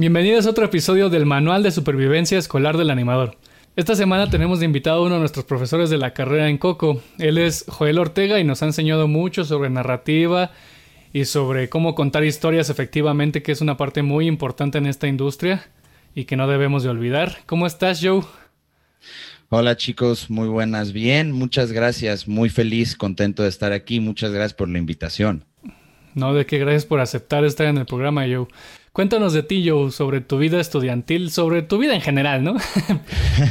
Bienvenidos a otro episodio del Manual de Supervivencia Escolar del Animador. Esta semana tenemos de invitado a uno de nuestros profesores de la carrera en Coco. Él es Joel Ortega y nos ha enseñado mucho sobre narrativa y sobre cómo contar historias efectivamente, que es una parte muy importante en esta industria y que no debemos de olvidar. ¿Cómo estás, Joe? Hola chicos, muy buenas. Bien, muchas gracias. Muy feliz, contento de estar aquí. Muchas gracias por la invitación. No, de qué gracias por aceptar estar en el programa, Joe. Cuéntanos de ti, Joe, sobre tu vida estudiantil, sobre tu vida en general, ¿no?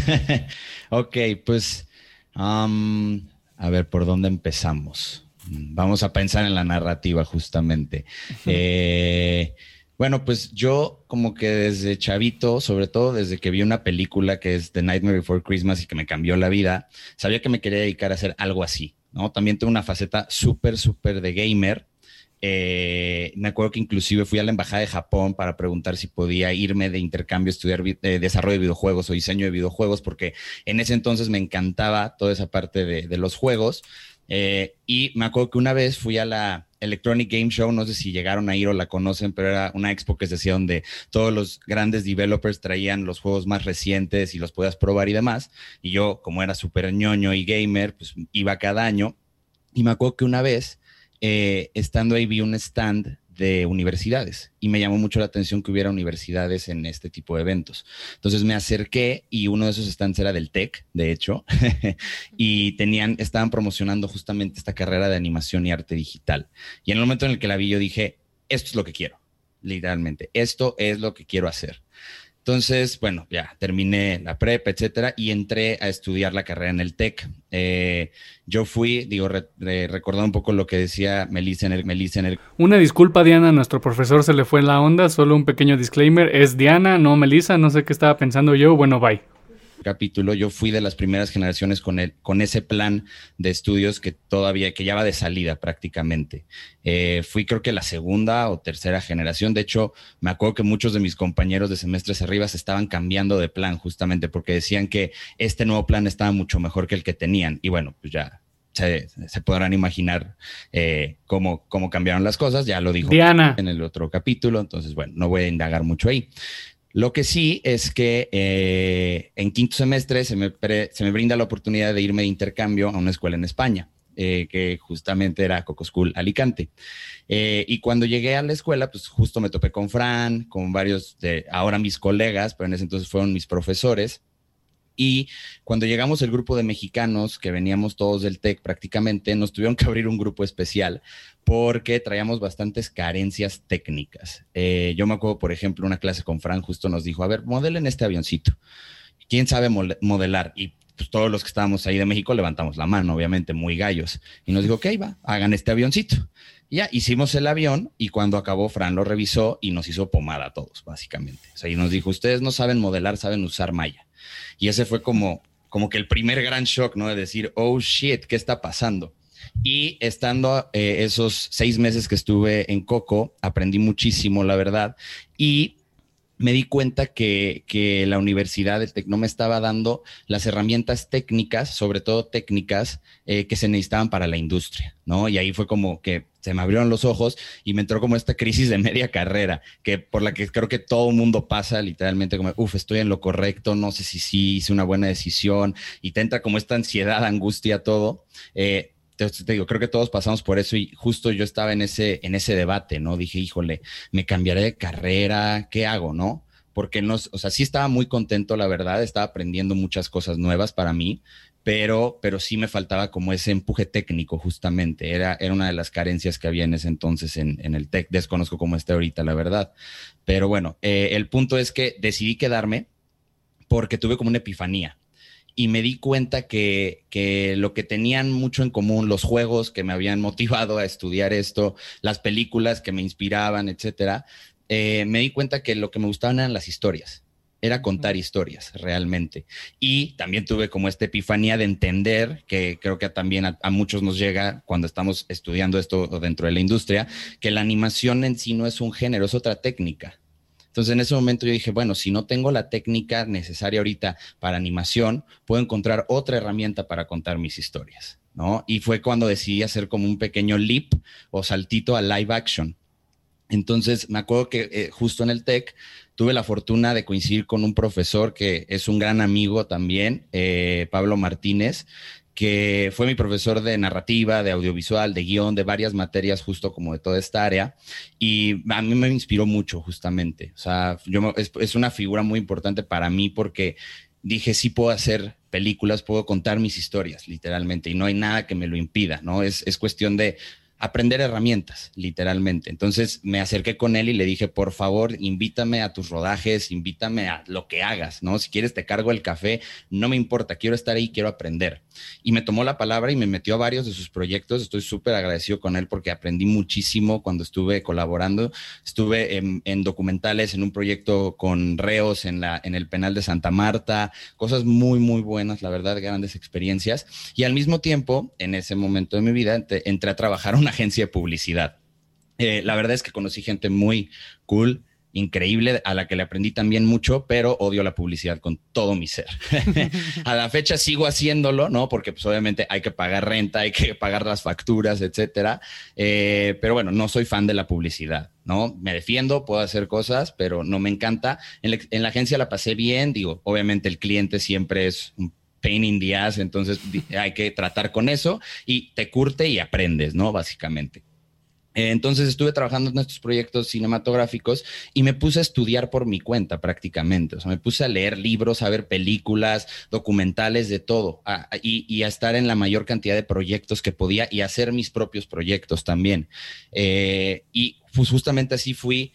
ok, pues a ver, ¿por dónde empezamos? Vamos a pensar en la narrativa justamente. Eh, bueno, pues yo como que desde chavito, sobre todo desde que vi una película que es The Nightmare Before Christmas y que me cambió la vida, sabía que me quería dedicar a hacer algo así, ¿no? También tengo una faceta súper, súper de gamer eh, me acuerdo que inclusive fui a la Embajada de Japón para preguntar si podía irme de intercambio estudiar eh, desarrollo de videojuegos o diseño de videojuegos, porque en ese entonces me encantaba toda esa parte de, los juegos. Eh, y me acuerdo que una vez fui a la Electronic Game Show, no sé si llegaron a ir o la conocen, pero era una expo que se decía donde todos los grandes developers traían los juegos más recientes y los podías probar y demás. Y yo, como era súper ñoño y gamer, pues iba cada año. Y me acuerdo que una vez eh, estando ahí vi un stand de universidades y me llamó mucho la atención que hubiera universidades en este tipo de eventos. Entonces me acerqué y uno de esos stands era del TEC, de hecho, y tenían, estaban promocionando justamente esta carrera de animación y arte digital. Y en el momento en el que la vi yo dije, esto es lo que quiero, literalmente, esto es lo que quiero hacer. Entonces, bueno, ya terminé la prepa, etcétera, y entré a estudiar la carrera en el TEC. Eh, yo fui, digo, recordando un poco lo que decía Melissa en, el, Melissa en el... Una disculpa, Diana, nuestro profesor se le fue en la onda, solo un pequeño disclaimer, es Diana, no Melissa, no sé qué estaba pensando yo, bueno, bye capítulo, yo fui de las primeras generaciones con, el, con ese plan de estudios que todavía, que ya va de salida prácticamente. Eh, fui creo que la segunda o tercera generación. De hecho, me acuerdo que muchos de mis compañeros de semestres arriba se estaban cambiando de plan justamente porque decían que este nuevo plan estaba mucho mejor que el que tenían. Y bueno, pues ya se, podrán imaginar eh, cómo, cómo cambiaron las cosas. Ya lo dijo Diana en el otro capítulo. Entonces, bueno, no voy a indagar mucho ahí. Lo que sí es que eh, en quinto semestre se me, se me, brinda la oportunidad de irme de intercambio a una escuela en España, eh, que justamente era Coco School Alicante. Eh, y cuando llegué a la escuela, pues justo me topé con Fran, con varios de ahora mis colegas, pero en ese entonces fueron mis profesores. Y cuando llegamos el grupo de mexicanos, que veníamos todos del TEC prácticamente, nos tuvieron que abrir un grupo especial porque traíamos bastantes carencias técnicas. Eh, yo me acuerdo, por ejemplo, una clase con Fran justo nos dijo, a ver, modelen este avioncito. ¿Quién sabe modelar? Y pues, todos los que estábamos ahí de México levantamos la mano, obviamente, muy gallos. Y nos dijo, ok, va, hagan este avioncito. Ya hicimos el avión y cuando acabó, Fran lo revisó y nos hizo pomada a todos, básicamente. O sea, y nos dijo, ustedes no saben modelar, saben usar malla. Y ese fue como, como que el primer gran shock, ¿no? De decir, oh shit, ¿qué está pasando? Y estando eh, esos seis meses que estuve en Coco, aprendí muchísimo, la verdad. Y me di cuenta que, que, la universidad del TEC no me estaba dando las herramientas técnicas, sobre todo técnicas, eh, que se necesitaban para la industria, ¿no? Y ahí fue como que se me abrieron los ojos y me entró como esta crisis de media carrera, que por la que creo que todo el mundo pasa literalmente como, uff, estoy en lo correcto, no sé si sí hice una buena decisión, y te entra como esta ansiedad, angustia, todo. Eh, creo que todos pasamos por eso y justo yo estaba en ese, en ese debate, ¿no? Dije, híjole, me cambiaré de carrera, ¿qué hago, no? Porque no, o sea, sí estaba muy contento, la verdad, estaba aprendiendo muchas cosas nuevas para mí, pero, pero sí me faltaba como ese empuje técnico, justamente. Era, era una de las carencias que había en ese entonces en, en el TEC. Desconozco cómo está ahorita, la verdad. Pero bueno, eh, el punto es que decidí quedarme porque tuve como una epifanía y me di cuenta que, lo que tenían mucho en común, los juegos que me habían motivado a estudiar esto, las películas que me inspiraban, etcétera, eh, me di cuenta que lo que me gustaban eran las historias. Era contar historias realmente. Y también tuve como esta epifanía de entender, que creo que también a, a muchos nos llega cuando estamos estudiando esto dentro de la industria, que la animación en sí no es un género, es otra técnica. Entonces en ese momento yo dije, bueno, si no tengo la técnica necesaria ahorita para animación, puedo encontrar otra herramienta para contar mis historias, ¿no? Y fue cuando decidí hacer como un pequeño leap o saltito a live action. Entonces, me acuerdo que eh, justo en el TEC tuve la fortuna de coincidir con un profesor que es un gran amigo también, eh, Pablo Martínez, que fue mi profesor de narrativa, de audiovisual, de guion, de varias materias, justo como de toda esta área. Y a mí me inspiró mucho, justamente. O sea, yo, es, es una figura muy importante para mí porque dije, sí puedo hacer películas, puedo contar mis historias, literalmente, y no hay nada que me lo impida, ¿no? Es, es cuestión de aprender herramientas, literalmente. Entonces me acerqué con él y le dije, por favor, invítame a tus rodajes, invítame a lo que hagas, ¿no? Si quieres te cargo el café, no me importa, quiero estar ahí, quiero aprender. Y me tomó la palabra y me metió a varios de sus proyectos. Estoy súper agradecido con él porque aprendí muchísimo cuando estuve colaborando. Estuve en, documentales, en un proyecto con reos en, la, en el penal de Santa Marta, cosas muy, muy buenas, la verdad, grandes experiencias. Y al mismo tiempo, en ese momento de mi vida, entré, a trabajar una agencia de publicidad. Eh, la verdad es que conocí gente muy cool, increíble, a la que le aprendí también mucho, pero odio la publicidad con todo mi ser. a la fecha sigo haciéndolo, ¿no? Porque pues obviamente hay que pagar renta, hay que pagar las facturas, etcétera. Eh, pero bueno, no soy fan de la publicidad, ¿no? Me defiendo, puedo hacer cosas, pero no me encanta. En la, agencia la pasé bien, digo, obviamente el cliente siempre es un pain in the ass, entonces hay que tratar con eso y te curte y aprendes, ¿no? Básicamente. Eh, entonces estuve trabajando en estos proyectos cinematográficos y me puse a estudiar por mi cuenta prácticamente. O sea, me puse a leer libros, a ver películas, documentales, de todo, y, a estar en la mayor cantidad de proyectos que podía y hacer mis propios proyectos también. Eh, y pues justamente así fui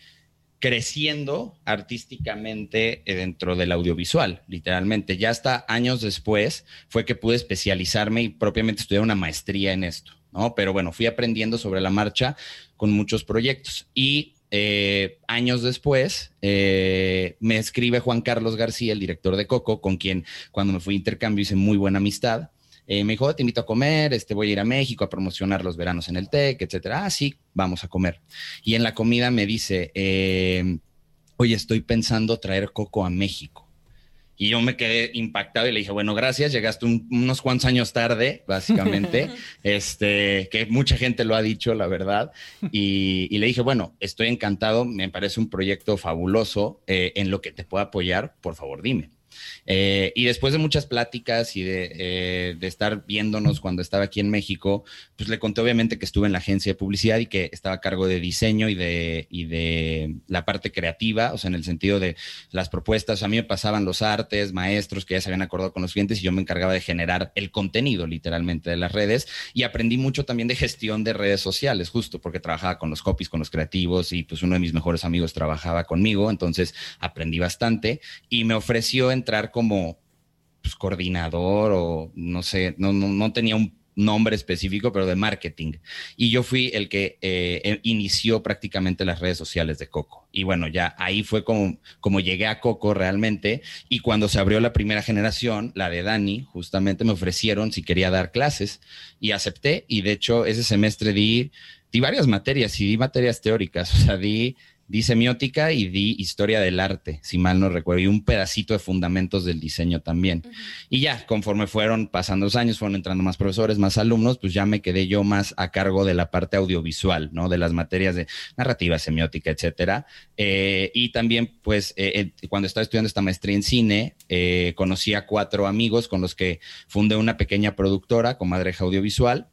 creciendo artísticamente eh, dentro del audiovisual, literalmente. Ya hasta años después fue que pude especializarme y propiamente estudiar una maestría en esto, ¿no? Pero bueno, fui aprendiendo sobre la marcha con muchos proyectos. Y eh, años después eh, me escribe Juan Carlos García, el director de Coco, con quien cuando me fui a intercambio hice muy buena amistad. Eh, me dijo, te invito a comer, este, voy a ir a México a promocionar los veranos en el TEC, etcétera. Ah, sí, vamos a comer. Y en la comida me dice, eh, oye, estoy pensando traer coco a México. Y yo me quedé impactado y le dije, bueno, gracias, llegaste unos cuantos años tarde, básicamente, este, que mucha gente lo ha dicho, la verdad. Y, le dije, bueno, estoy encantado, me parece un proyecto fabuloso, eh, en lo que te pueda apoyar, por favor, dime. Eh, y después de muchas pláticas y eh, de, estar viéndonos cuando estaba aquí en México, pues le conté obviamente que estuve en la agencia de publicidad y que estaba a cargo de diseño y de, y de la parte creativa, o sea, en el sentido de las propuestas. A mí me pasaban los artes, maestros que ya se habían acordado con los clientes y yo me encargaba de generar el contenido literalmente de las redes y aprendí mucho también de gestión de redes sociales, justo porque trabajaba con los copies, con los creativos y pues uno de mis mejores amigos trabajaba conmigo, entonces aprendí bastante y me ofreció entrar como pues, coordinador o no sé, no, no, tenía un nombre específico, pero de marketing. Y yo fui el que eh, e, inició prácticamente las redes sociales de Coco. Y bueno, ya ahí fue como, como llegué a Coco realmente. Y cuando se abrió la primera generación, la de Dani, justamente me ofrecieron si quería dar clases y acepté. Y de hecho, ese semestre di, di varias materias y di materias teóricas. O sea, di Di semiótica y di historia del arte, si mal no recuerdo, y un pedacito de fundamentos del diseño también. Y ya, conforme fueron pasando los años, fueron entrando más profesores, más alumnos, pues ya me quedé yo más a cargo de la parte audiovisual, ¿no? De las materias de narrativa, semiótica, etcétera. Eh, y también, pues, eh, eh, cuando estaba estudiando esta maestría en cine, conocí a cuatro amigos con los que fundé una pequeña productora, Comadreja Audiovisual,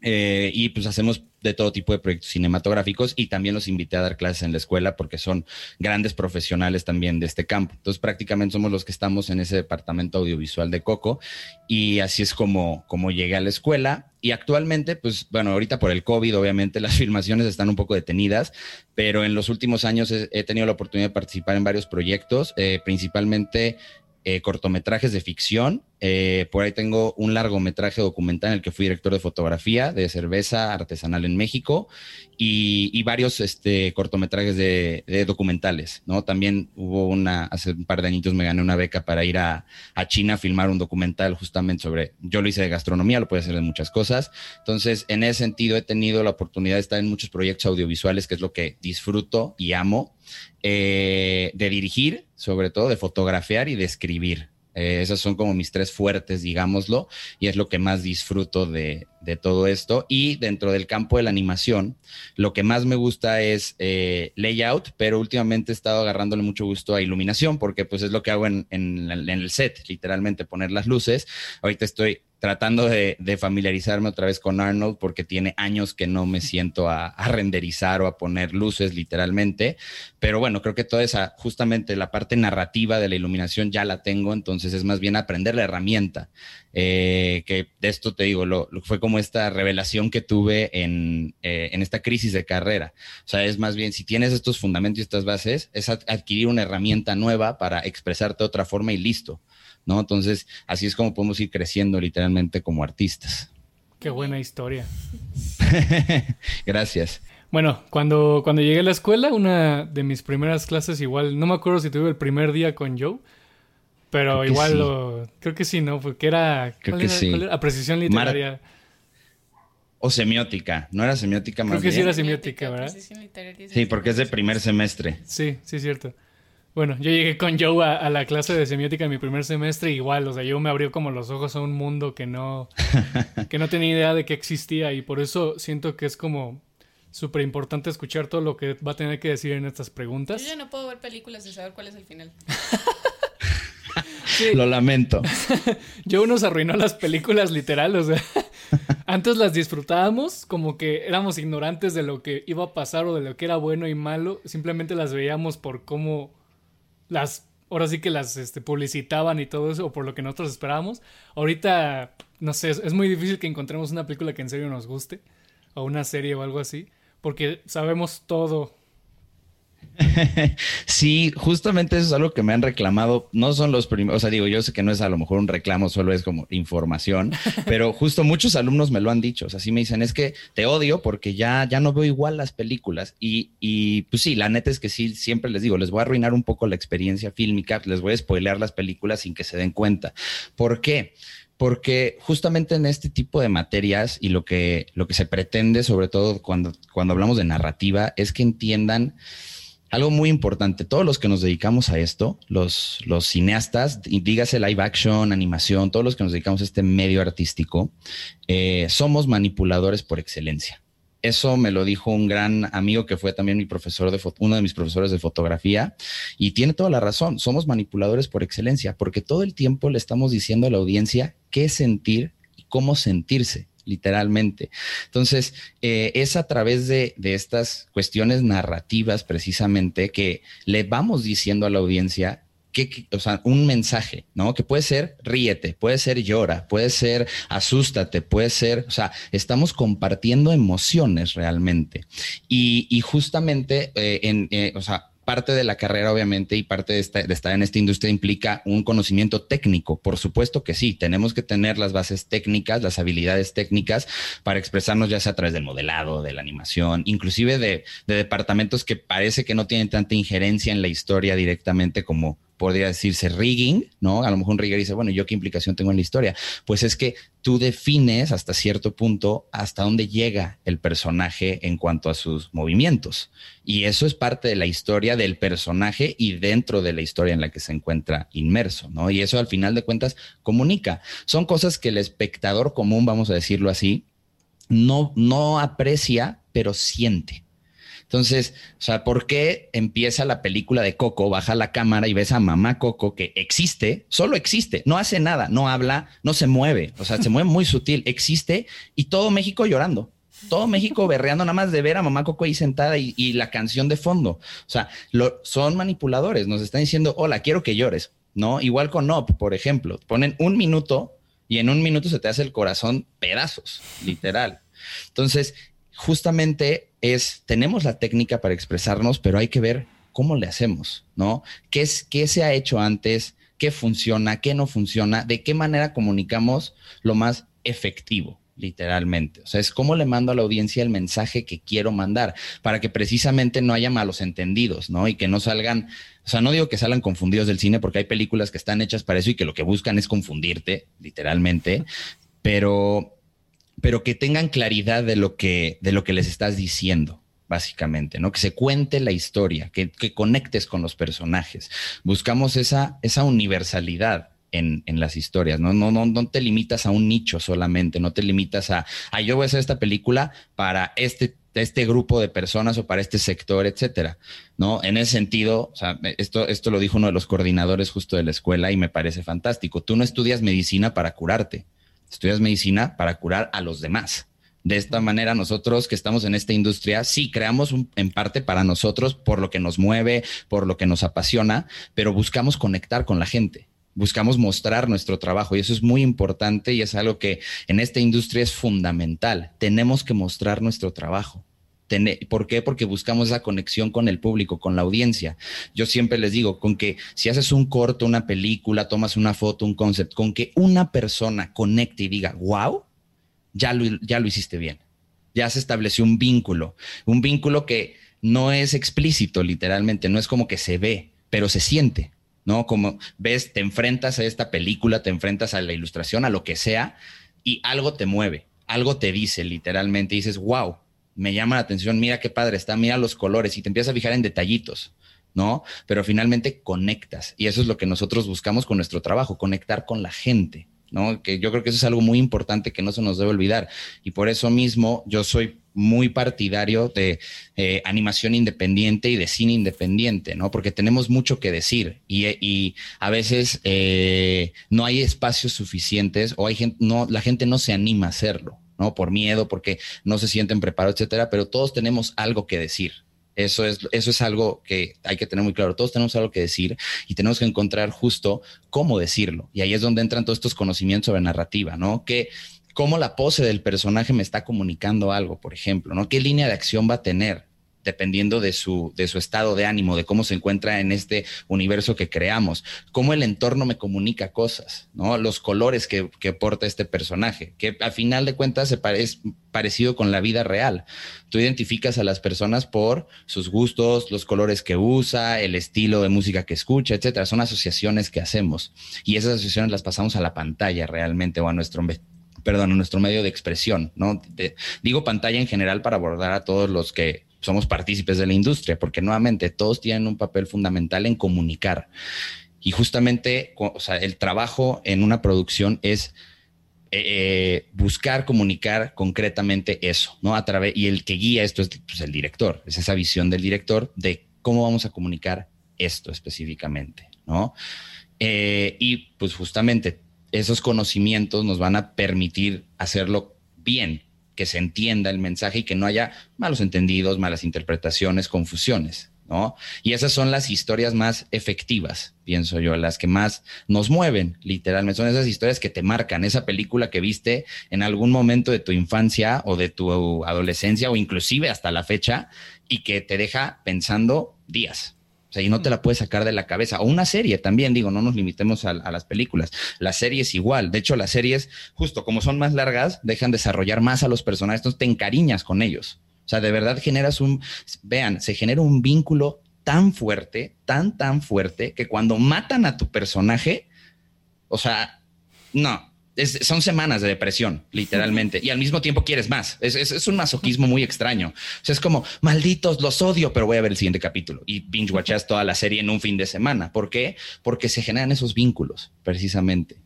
eh, y pues hacemos de todo tipo de proyectos cinematográficos y también los invité a dar clases en la escuela porque son grandes profesionales también de este campo. Entonces prácticamente somos los que estamos en ese departamento audiovisual de Coco y así es como, como llegué a la escuela. Y actualmente, pues bueno, ahorita por el COVID obviamente las filmaciones están un poco detenidas, pero en los últimos años he, tenido la oportunidad de participar en varios proyectos, eh, principalmente eh, cortometrajes de ficción. Eh, por ahí tengo un largometraje documental en el que fui director de fotografía de cerveza artesanal en México y, varios este, cortometrajes de, documentales, ¿no? También hubo una, hace un par de añitos me gané una beca para ir a, China a filmar un documental justamente sobre, yo lo hice de gastronomía, lo puedo hacer de muchas cosas. Entonces, en ese sentido he tenido la oportunidad de estar en muchos proyectos audiovisuales, que es lo que disfruto y amo, eh, de dirigir sobre todo de fotografiar y de escribir. Eh, esas son como mis tres fuertes, digámoslo, y es lo que más disfruto de, todo esto. Y dentro del campo de la animación, lo que más me gusta es eh, layout, pero últimamente he estado agarrándole mucho gusto a iluminación, porque pues es lo que hago en, en el set, literalmente poner las luces. Ahorita estoy tratando de, familiarizarme otra vez con Arnold porque tiene años que no me siento a, renderizar o a poner luces literalmente. Pero bueno, creo que toda esa, justamente la parte narrativa de la iluminación ya la tengo, entonces es más bien aprender la herramienta. Eh, que de esto te digo, lo, fue como esta revelación que tuve en, eh, en esta crisis de carrera. O sea, es más bien, si tienes estos fundamentos y estas bases, es adquirir una herramienta nueva para expresarte de otra forma y listo. ¿No? Entonces, así es como podemos ir creciendo literalmente como artistas. Qué buena historia. Gracias. Bueno, cuando, cuando llegué a la escuela, una de mis primeras clases, igual, no me acuerdo si tuve el primer día con Joe, pero igual lo, creo que sí, ¿no? Porque era, creo que sí. Apreciación literaria. o semiótica, ¿no era semiótica más Creo que sí era semiótica, ¿verdad? Sí, porque es de primer semestre. Sí, sí, cierto. Bueno, yo llegué con Joe a, la clase de semiótica en mi primer semestre igual, o sea, yo me abrió como los ojos a un mundo que no, que no tenía idea de que existía y por eso siento que es como súper importante escuchar todo lo que va a tener que decir en estas preguntas. Yo ya no puedo ver películas y saber cuál es el final. Lo lamento. Joe nos arruinó las películas literal, o sea, antes las disfrutábamos como que éramos ignorantes de lo que iba a pasar o de lo que era bueno y malo, simplemente las veíamos por cómo las, ahora sí que las este, publicitaban y todo eso, o por lo que nosotros esperábamos. Ahorita, no sé, es, muy difícil que encontremos una película que en serio nos guste, o una serie o algo así, porque sabemos todo sí, justamente eso es algo que me han reclamado. No son los primeros, o sea, digo, yo sé que no es a lo mejor un reclamo, solo es como información, pero justo muchos alumnos me lo han dicho. O sea, sí me dicen, es que te odio porque ya, ya no veo igual las películas. Y, y pues sí, la neta es que sí, siempre les digo, les voy a arruinar un poco la experiencia fílmica, les voy a spoilear las películas sin que se den cuenta. ¿Por qué? porque justamente en este tipo de materias y lo que, lo que se pretende, sobre todo cuando, cuando hablamos de narrativa, es que entiendan algo muy importante, todos los que nos dedicamos a esto, los, los cineastas, dígase live action, animación, todos los que nos dedicamos a este medio artístico, eh, somos manipuladores por excelencia. Eso me lo dijo un gran amigo que fue también mi profesor de uno de mis profesores de fotografía y tiene toda la razón. Somos manipuladores por excelencia porque todo el tiempo le estamos diciendo a la audiencia qué sentir y cómo sentirse literalmente. Entonces, eh, es a través de, estas cuestiones narrativas precisamente que le vamos diciendo a la audiencia que, o sea, un mensaje, ¿no? Que puede ser ríete, puede ser llora, puede ser asústate, puede ser, o sea, estamos compartiendo emociones realmente. Y, justamente eh, en, eh, o sea, parte de la carrera, obviamente, y parte de, estar en esta industria implica un conocimiento técnico. Por supuesto que sí, tenemos que tener las bases técnicas, las habilidades técnicas para expresarnos ya sea a través del modelado, de la animación, inclusive de, de departamentos que parece que no tienen tanta injerencia en la historia directamente como podría decirse rigging, ¿no? A lo mejor un rigger dice, bueno, ¿yo qué implicación tengo en la historia? Pues es que tú defines hasta cierto punto hasta dónde llega el personaje en cuanto a sus movimientos. Y eso es parte de la historia del personaje y dentro de la historia en la que se encuentra inmerso, ¿no? Y eso al final de cuentas comunica. Son cosas que el espectador común, vamos a decirlo así, no, no aprecia, pero siente. Entonces, o sea, ¿por qué empieza la película de Coco, baja la cámara y ves a mamá Coco que existe, solo existe, no hace nada, no habla, no se mueve, o sea, se mueve muy sutil, existe y todo México llorando? todo México berreando nada más de ver a mamá Coco ahí sentada y, la canción de fondo. O sea, lo, son manipuladores, nos están diciendo, hola, quiero que llores, ¿no? Igual con Op, por ejemplo, ponen un minuto y en un minuto se te hace el corazón pedazos, literal. Entonces, justamente es, tenemos la técnica para expresarnos, pero hay que ver cómo le hacemos, ¿no? ¿Qué, es, qué se ha hecho antes? ¿Qué funciona? ¿Qué no funciona? ¿De qué manera comunicamos lo más efectivo? literalmente. O sea, es cómo le mando a la audiencia el mensaje que quiero mandar para que precisamente no haya malos entendidos, ¿no? Y que no salgan, o sea, no digo que salgan confundidos del cine porque hay películas que están hechas para eso y que lo que buscan es confundirte, literalmente, pero pero que tengan claridad de lo que, de lo que les estás diciendo básicamente, ¿no? Que se cuente la historia, que, conectes con los personajes. Buscamos esa, esa universalidad en, las historias, ¿no? No, no, no te limitas a un nicho solamente, no te limitas a, ah, yo voy a hacer esta película para este, este grupo de personas o para este sector, etcétera, ¿no? En ese sentido, esto, esto lo dijo uno de los coordinadores justo de la escuela y me parece fantástico. Tú no estudias medicina para curarte, estudias medicina para curar a los demás. De esta manera, nosotros que estamos en esta industria, sí creamos en parte para nosotros por lo que nos mueve, por lo que nos apasiona, pero buscamos conectar con la gente buscamos mostrar nuestro trabajo y eso es muy importante y es algo que en esta industria es fundamental. Tenemos que mostrar nuestro trabajo. ¿Por qué? Porque buscamos esa conexión con el público, con la audiencia. Yo siempre les digo, con que si haces un corto, una película, tomas una foto, un concept, con que una persona conecte y diga, wow, ya lo, ya lo hiciste bien. Ya se estableció un vínculo, un vínculo que no es explícito literalmente, no es como que se ve, pero se siente. ¿no? Como ves, te enfrentas a esta película, te enfrentas a la ilustración, a lo que sea, y algo te mueve, algo te dice literalmente, dices, wow, me llama la atención, mira qué padre está, mira los colores, y te empiezas a fijar en detallitos. ¿no? Pero finalmente conectas y eso es lo que nosotros buscamos con nuestro trabajo, conectar con la gente, ¿no? Que yo creo que eso es algo muy importante que no se nos debe olvidar y por eso mismo yo soy muy partidario de eh, animación independiente y de cine independiente, ¿no? Porque tenemos mucho que decir y, a veces eh, no hay espacios suficientes o hay gente, no, la gente no se anima a hacerlo, ¿no? Por miedo, porque no se sienten preparados, etcétera, pero todos tenemos algo que decir. Eso es, eso es algo que hay que tener muy claro. Todos tenemos algo que decir y tenemos que encontrar justo cómo decirlo. Y ahí es donde entran todos estos conocimientos sobre narrativa, ¿no? Que cómo la pose del personaje me está comunicando algo, por ejemplo, ¿no? ¿Qué línea de acción va a tener? Dependiendo de su, de su estado de ánimo, de cómo se encuentra en este universo que creamos, cómo el entorno me comunica cosas, ¿no? Los colores que, que porta este personaje, que a final de cuentas se es parecido con la vida real. Tú identificas a las personas por sus gustos, los colores que usa, el estilo de música que escucha, etcétera. Son asociaciones que hacemos y esas asociaciones las pasamos a la pantalla realmente o a nuestro perdón, a nuestro medio de expresión, ¿no? digo pantalla en general para abordar a todos los que somos partícipes de la industria, porque nuevamente todos tienen un papel fundamental en comunicar. Y justamente, el trabajo en una producción es eh, eh, buscar comunicar concretamente eso, ¿no? A través, y el que guía esto es pues, el director, es esa visión del director de cómo vamos a comunicar esto específicamente, ¿no? Eh, y pues justamente esos conocimientos nos van a permitir hacerlo bien, que se entienda el mensaje y que no haya malos entendidos, malas interpretaciones, confusiones, ¿no? Y esas son las historias más efectivas, pienso yo, las que más nos mueven, literalmente. Son esas historias que te marcan, esa película que viste en algún momento de tu infancia o de tu adolescencia o inclusive hasta la fecha y que te deja pensando días, o sea, y no te la puedes sacar de la cabeza. O una serie también, digo, no nos limitemos a, las películas. La serie es igual. De hecho, las series, justo como son más largas, dejan desarrollar más a los personajes, entonces te encariñas con ellos. O sea, de verdad generas un, vean, se genera un vínculo tan fuerte, tan, tan fuerte, que cuando matan a tu personaje, o sea, no, son semanas de depresión, literalmente, y al mismo tiempo quieres más. Es, un masoquismo muy extraño. Es como, malditos, los odio, pero voy a ver el siguiente capítulo. Y binge watchas toda la serie en un fin de semana. ¿Por qué? Porque se generan esos vínculos, precisamente.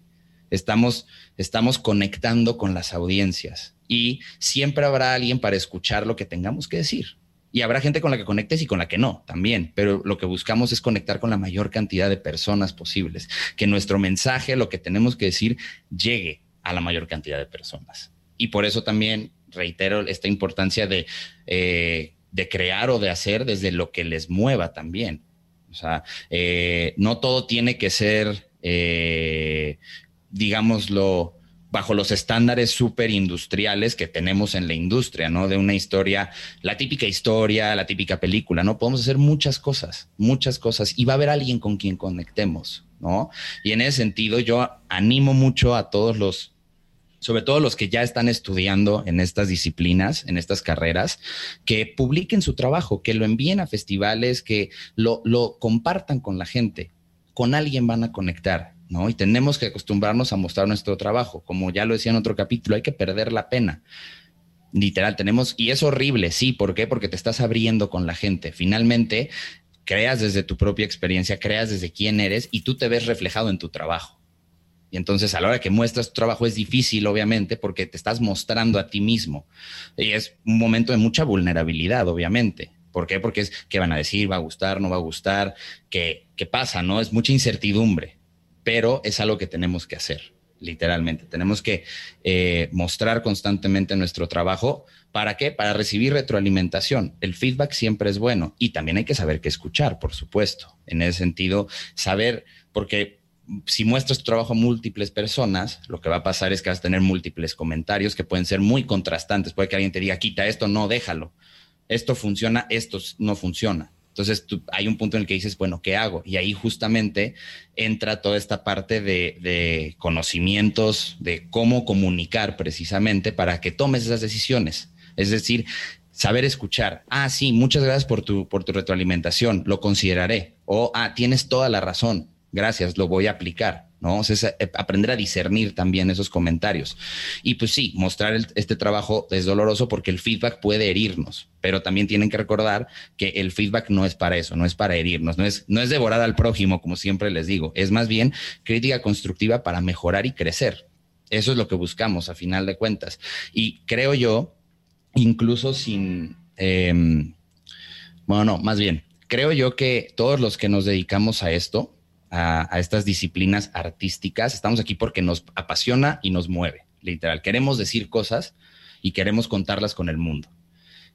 Estamos, estamos conectando con las audiencias y siempre habrá alguien para escuchar lo que tengamos que decir. Y habrá gente con la que conectes y con la que no, también. Pero lo que buscamos es conectar con la mayor cantidad de personas posibles. Que nuestro mensaje, lo que tenemos que decir, llegue a la mayor cantidad de personas. Y por eso también reitero esta importancia de, eh, de crear o de hacer desde lo que les mueva también. O sea, eh, no todo tiene que ser, eh, digámoslo, bajo los estándares súper industriales que tenemos en la industria, ¿no? De una historia, la típica historia, la típica película, ¿no? Podemos hacer muchas cosas, muchas cosas, y va a haber alguien con quien conectemos, ¿no? Y en ese sentido yo animo mucho a todos los, sobre todo los que ya están estudiando en estas disciplinas, en estas carreras, que publiquen su trabajo, que lo envíen a festivales, que lo, lo compartan con la gente, con alguien van a conectar ¿no? Y tenemos que acostumbrarnos a mostrar nuestro trabajo. Como ya lo decía en otro capítulo, hay que perder la pena. Literal, tenemos, y es horrible, sí, ¿por qué? Porque te estás abriendo con la gente. Finalmente, creas desde tu propia experiencia, creas desde quién eres y tú te ves reflejado en tu trabajo. Y entonces a la hora que muestras tu trabajo es difícil, obviamente, porque te estás mostrando a ti mismo. Y es un momento de mucha vulnerabilidad, obviamente. ¿Por qué? Porque es qué van a decir, va a gustar, no va a gustar, qué, qué pasa, ¿no? Es mucha incertidumbre, pero es algo que tenemos que hacer, literalmente. Tenemos que eh, mostrar constantemente nuestro trabajo. ¿Para qué? Para recibir retroalimentación. El feedback siempre es bueno y también hay que saber qué escuchar, por supuesto. En ese sentido, saber, porque si muestras tu trabajo a múltiples personas, lo que va a pasar es que vas a tener múltiples comentarios que pueden ser muy contrastantes. Puede que alguien te diga, quita esto, no, déjalo. Esto funciona, esto no funciona. Entonces hay un punto en el que dices, bueno, ¿qué hago? Y ahí justamente entra toda esta parte de, de conocimientos, de cómo comunicar precisamente para que tomes esas decisiones. Es decir, saber escuchar. Ah, sí, muchas gracias por tu, por tu retroalimentación, lo consideraré. O, ah, tienes toda la razón, gracias, lo voy a aplicar, ¿no? O sea, eh, aprender a discernir también esos comentarios. Y pues sí, mostrar este trabajo es doloroso porque el feedback puede herirnos, pero también tienen que recordar que el feedback no es para eso, no es para herirnos, no es, no es devorar al prójimo, como siempre les digo, es más bien crítica constructiva para mejorar y crecer. Eso es lo que buscamos a final de cuentas. Y creo yo, incluso sin, em, bueno, no, más bien, creo yo que todos los que nos dedicamos a esto, a, estas disciplinas artísticas. Estamos aquí porque nos apasiona y nos mueve, literal. Queremos decir cosas y queremos contarlas con el mundo.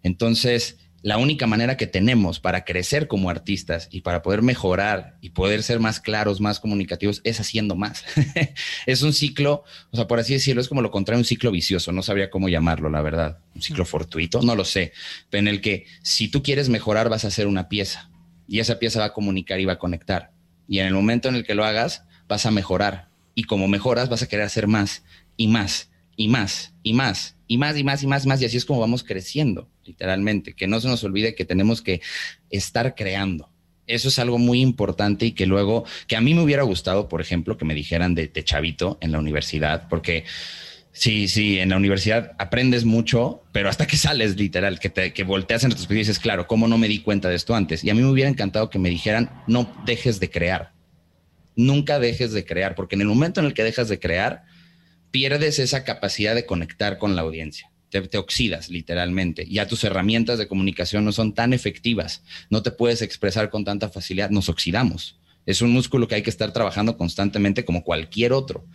Entonces, la única manera que tenemos para crecer como artistas y para poder mejorar y poder ser más claros, más comunicativos, es haciendo más. es un ciclo, o sea, por así decirlo, es como lo contrario, un ciclo vicioso, no sabría cómo llamarlo, la verdad. Un ciclo fortuito, no lo sé, pero en el que si tú quieres mejorar vas a hacer una pieza y esa pieza va a comunicar y va a conectar. Y en el momento en el que lo hagas, vas a mejorar. Y como mejoras, vas a querer hacer más y más y más y más y más y más y más y más. Y así es como vamos creciendo, literalmente. Que no se nos olvide que tenemos que estar creando. Eso es algo muy importante y que luego, que a mí me hubiera gustado, por ejemplo, que me dijeran de, chavito en la universidad, porque Sí, sí, en la universidad aprendes mucho, pero hasta que sales literal, que, te, volteas en retrospectiva y dices, claro, ¿cómo no me di cuenta de esto antes? Y a mí me hubiera encantado que me dijeran, no dejes de crear, nunca dejes de crear, porque en el momento en el que dejas de crear, pierdes esa capacidad de conectar con la audiencia. Te, te, oxidas literalmente. Ya tus herramientas de comunicación no son tan efectivas. No te puedes expresar con tanta facilidad. Nos oxidamos. Es un músculo que hay que estar trabajando constantemente como cualquier otro.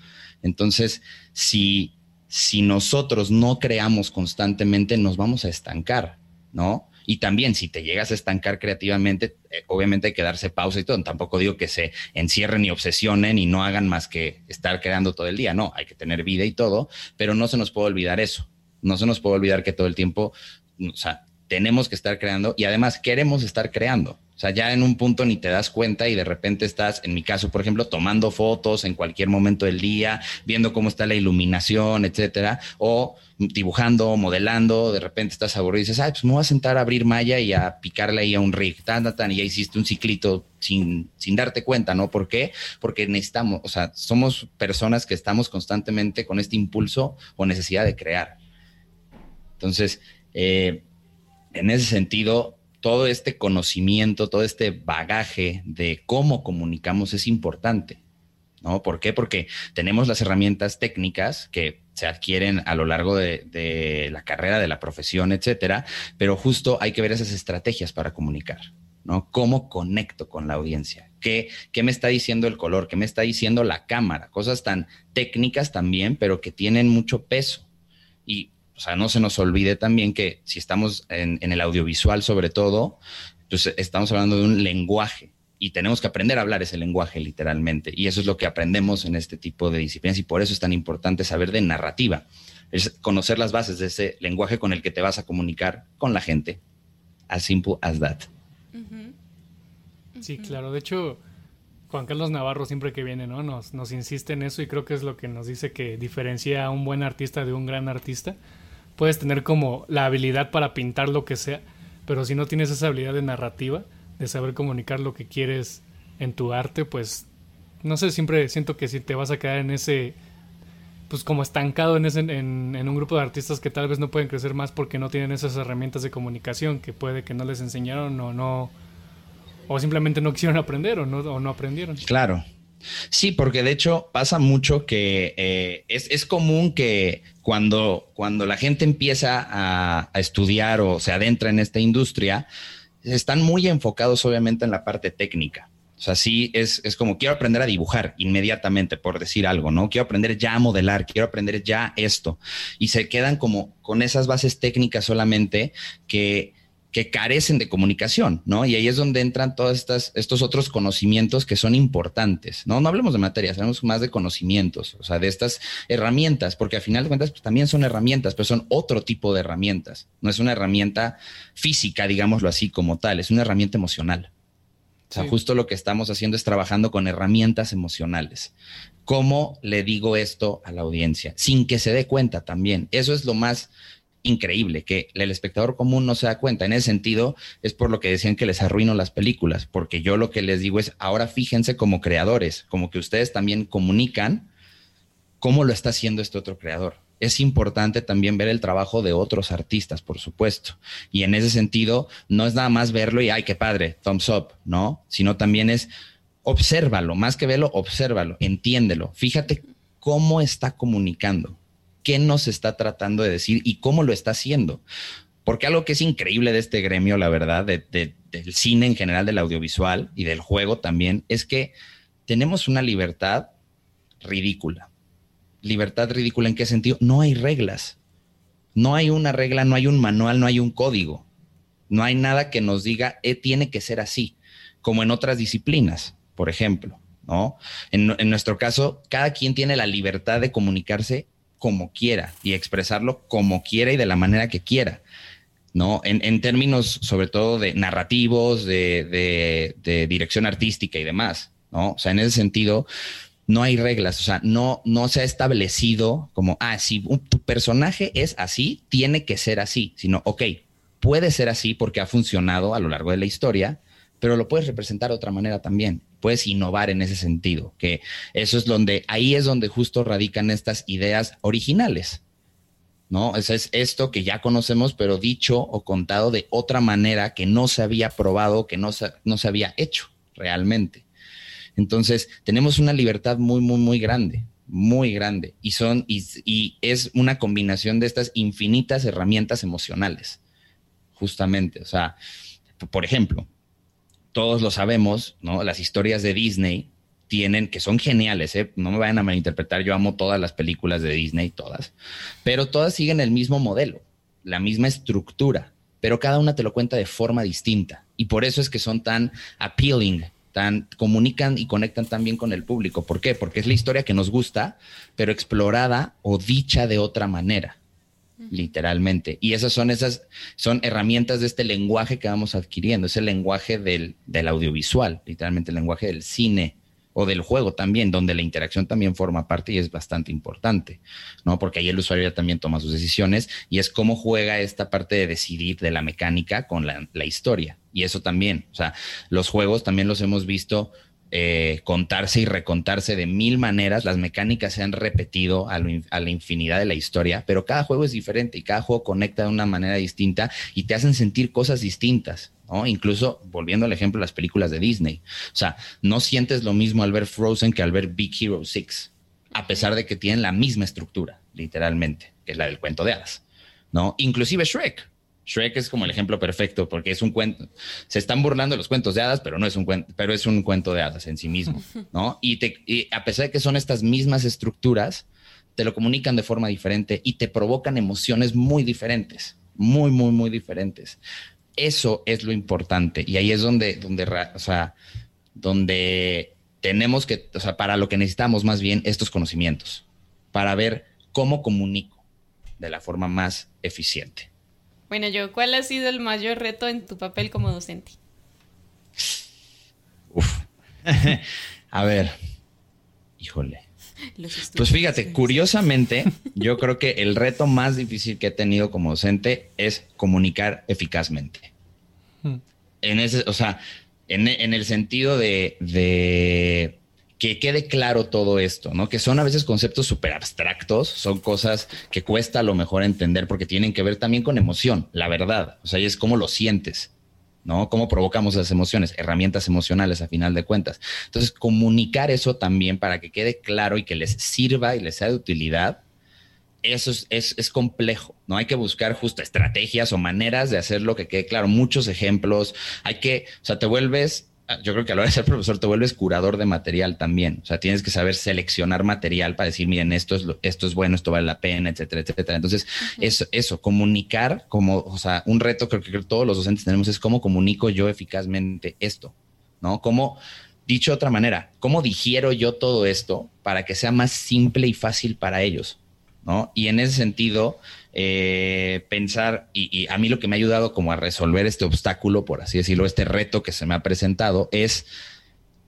Entonces, si si nosotros no creamos constantemente, nos vamos a estancar, ¿no? Y también si te llegas a estancar creativamente, eh, obviamente hay que darse pausa y todo. Tampoco digo que se encierren y obsesionen y no hagan más que estar creando todo el día. No, hay que tener vida y todo, pero no se nos puede olvidar eso. No se nos puede olvidar que todo el tiempo, o sea, tenemos que estar creando y además queremos estar creando. O sea, ya en un punto ni te das cuenta y de repente estás, en mi caso, por ejemplo, tomando fotos en cualquier momento del día, viendo cómo está la iluminación, etcétera, o dibujando, modelando, de repente estás aburrido y dices, ay, pues me voy a sentar a abrir malla y a picarle ahí a un rig, tan, tan, tan, y ya hiciste un ciclito sin, sin darte cuenta, ¿no? ¿Por qué? Porque necesitamos, o sea, somos personas que estamos constantemente con este impulso o necesidad de crear. Entonces, eh, en ese sentido, todo este conocimiento, todo este bagaje de cómo comunicamos es importante. ¿No? ¿Por qué? Porque tenemos las herramientas técnicas que se adquieren a lo largo de, la carrera, de la profesión, etcétera, pero justo hay que ver esas estrategias para comunicar, ¿no? ¿Cómo conecto con la audiencia? ¿Qué, ¿Qué me está diciendo el color? ¿Qué me está diciendo la cámara? Cosas tan técnicas también, pero que tienen mucho peso. Y o sea, no se nos olvide también que si estamos en, el audiovisual sobre todo, pues estamos hablando de un lenguaje y tenemos que aprender a hablar ese lenguaje literalmente. Y eso es lo que aprendemos en este tipo de disciplinas y por eso es tan importante saber de narrativa. Es conocer las bases de ese lenguaje con el que te vas a comunicar con la gente. As simple as that. Sí, claro. De hecho, Juan Carlos Navarro siempre que viene, ¿no? Nos, nos insiste en eso y creo que es lo que nos dice que diferencia a un buen artista de un gran artista puedes tener como la habilidad para pintar lo que sea, pero si no tienes esa habilidad de narrativa, de saber comunicar lo que quieres en tu arte, pues no sé, siempre siento que si te vas a quedar en ese, pues como estancado en, ese, en, en, un grupo de artistas que tal vez no pueden crecer más porque no tienen esas herramientas de comunicación que puede que no les enseñaron o no, o simplemente no quisieron aprender o no, o no aprendieron. Claro, Sí, porque de hecho pasa mucho que eh, es, común que cuando, cuando la gente empieza a, estudiar o se adentra en esta industria, están muy enfocados obviamente en la parte técnica. O sea, sí es, es, como quiero aprender a dibujar inmediatamente, por decir algo, ¿no? Quiero aprender ya a modelar, quiero aprender ya esto. Y se quedan como con esas bases técnicas solamente que que carecen de comunicación, ¿no? Y ahí es donde entran todos estas, estos otros conocimientos que son importantes, ¿no? No hablemos de materias, hablemos más de conocimientos, o sea, de estas herramientas, porque al final de cuentas pues, también son herramientas, pero son otro tipo de herramientas. No es una herramienta física, digámoslo así como tal, es una herramienta emocional. O sea, justo lo que estamos haciendo es trabajando con herramientas emocionales. ¿Cómo le digo esto a la audiencia? Sin que se dé cuenta también. Eso es lo más increíble que el espectador común no se da cuenta. En ese sentido, es por lo que decían que les arruino las películas, porque yo lo que les digo es, ahora fíjense como creadores, como que ustedes también comunican cómo lo está haciendo este otro creador. Es importante también ver el trabajo de otros artistas, por supuesto. Y en ese sentido, no es nada más verlo y, ay, qué padre, thumbs up, ¿no? Sino también es, obsérvalo, más que verlo, obsérvalo, entiéndelo, fíjate cómo está comunicando qué nos está tratando de decir y cómo lo está haciendo. Porque algo que es increíble de este gremio, la verdad, del cine en general, del audiovisual y del juego también, es que tenemos una libertad ridícula. Libertad ridícula en qué sentido? No hay reglas. No hay una regla, no hay un manual, no hay un código. No hay nada que nos diga, eh, tiene que ser así, como en otras disciplinas, por ejemplo. ¿no? En, en nuestro caso, cada quien tiene la libertad de comunicarse como quiera y expresarlo como quiera y de la manera que quiera. ¿no? En, términos sobre todo de narrativos, de, dirección artística y demás, ¿no? O sea, en ese sentido, no hay reglas, o sea, no, no se ha establecido como, ah, si tu personaje es así, tiene que ser así, sino, ok, puede ser así porque ha funcionado a lo largo de la historia, pero lo puedes representar de otra manera también puedes innovar en ese sentido, que eso es donde, ahí es donde justo radican estas ideas originales. ¿no? Eso es esto que ya conocemos, pero dicho o contado de otra manera que no se había probado, que no se, no se había hecho realmente. Entonces, tenemos una libertad muy, muy, muy grande, muy grande. Y son, y, y es una combinación de estas infinitas herramientas emocionales, justamente. O sea, por ejemplo, todos lo sabemos, ¿no? Las historias de Disney tienen, que son geniales, ¿eh? no me vayan a malinterpretar, yo amo todas las películas de Disney, todas, pero todas siguen el mismo modelo, la misma estructura, pero cada una te lo cuenta de forma distinta. Y por eso es que son tan appealing, tan comunican y conectan tan bien con el público. ¿Por qué? Porque es la historia que nos gusta, pero explorada o dicha de otra manera literalmente. Y esas son esas, son herramientas de este lenguaje que vamos adquiriendo, es el lenguaje del, del audiovisual, literalmente el lenguaje del cine o del juego también, donde la interacción también forma parte y es bastante importante, ¿no? Porque ahí el usuario ya también toma sus decisiones y es cómo juega esta parte de decidir de la mecánica con la, la historia. Y eso también, o sea, los juegos también los hemos visto eh, contarse y recontarse de mil maneras. Las mecánicas se han repetido a, la infinidad de la historia, pero cada juego es diferente y cada juego conecta de una manera distinta y te hacen sentir cosas distintas. ¿no? Incluso volviendo al ejemplo las películas de Disney. O sea, no sientes lo mismo al ver Frozen que al ver Big Hero 6, a pesar de que tienen la misma estructura, literalmente, que es la del cuento de hadas. ¿no? Inclusive Shrek. Shrek es como el ejemplo perfecto porque es un cuento. Se están burlando de los cuentos de hadas, pero no es un cuento, pero es un cuento de hadas en sí mismo, ¿no? Y, te, a pesar de que son estas mismas estructuras, te lo comunican de forma diferente y te provocan emociones muy diferentes, muy, muy, muy diferentes. Eso es lo importante y ahí es donde, donde, o sea, donde tenemos que, o sea, para lo que necesitamos más bien estos conocimientos, para ver cómo comunico de la forma más eficiente. Bueno, yo, ¿cuál ha sido el mayor reto en tu papel como docente? Uf. A ver, híjole. Pues fíjate, curiosamente, yo creo que el reto más difícil que he tenido como docente es comunicar eficazmente. Hmm. En ese, o sea, en, el sentido de, que quede claro todo esto, ¿no? Que son a veces conceptos súper abstractos, son cosas que cuesta a lo mejor entender porque tienen que ver también con emoción, la verdad. O sea, es cómo lo sientes, ¿no? ¿Cómo provocamos las emociones? Herramientas emocionales a final de cuentas. Entonces, comunicar eso también para que quede claro y que les sirva y les sea de utilidad, eso es, es, complejo, ¿no? Hay que buscar justo estrategias o maneras de hacerlo que quede claro, muchos ejemplos, hay que, o sea, te vuelves yo creo que a la hora de ser profesor te vuelves curador de material también. O sea, tienes que saber seleccionar material para decir, miren, esto es, esto es bueno, esto vale la pena, etcétera, etcétera. Entonces, eso, eso, comunicar como, o sea, un reto creo que todos los docentes tenemos es cómo comunico yo eficazmente esto, ¿no? Cómo, dicho de otra manera, cómo digiero yo todo esto para que sea más simple y fácil para ellos, ¿no? Y en ese sentido, eh, pensar, y, a mí lo que me ha ayudado como a resolver este obstáculo, por así decirlo, este reto que se me ha presentado, es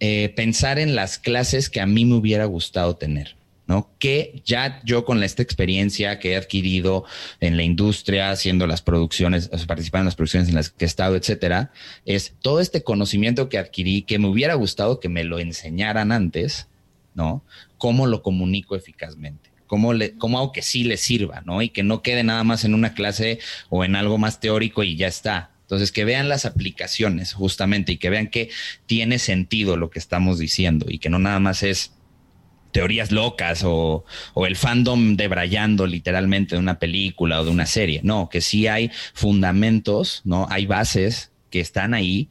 eh, pensar en las clases que a mí me hubiera gustado tener. ¿no? Que ya yo con esta experiencia que he adquirido en la industria, haciendo las producciones, participando en las producciones en las que he estado, etcétera, es todo este conocimiento que adquirí que me hubiera gustado que me lo enseñaran antes, ¿no? ¿Cómo lo comunico eficazmente? Cómo, le, cómo hago que sí le sirva, ¿no? Y que no quede nada más en una clase o en algo más teórico y ya está. Entonces, que vean las aplicaciones justamente y que vean que tiene sentido lo que estamos diciendo y que no nada más es teorías locas o, o, el fandom debrayando literalmente de una película o de una serie. No, que sí hay fundamentos, ¿no? Hay bases que están ahí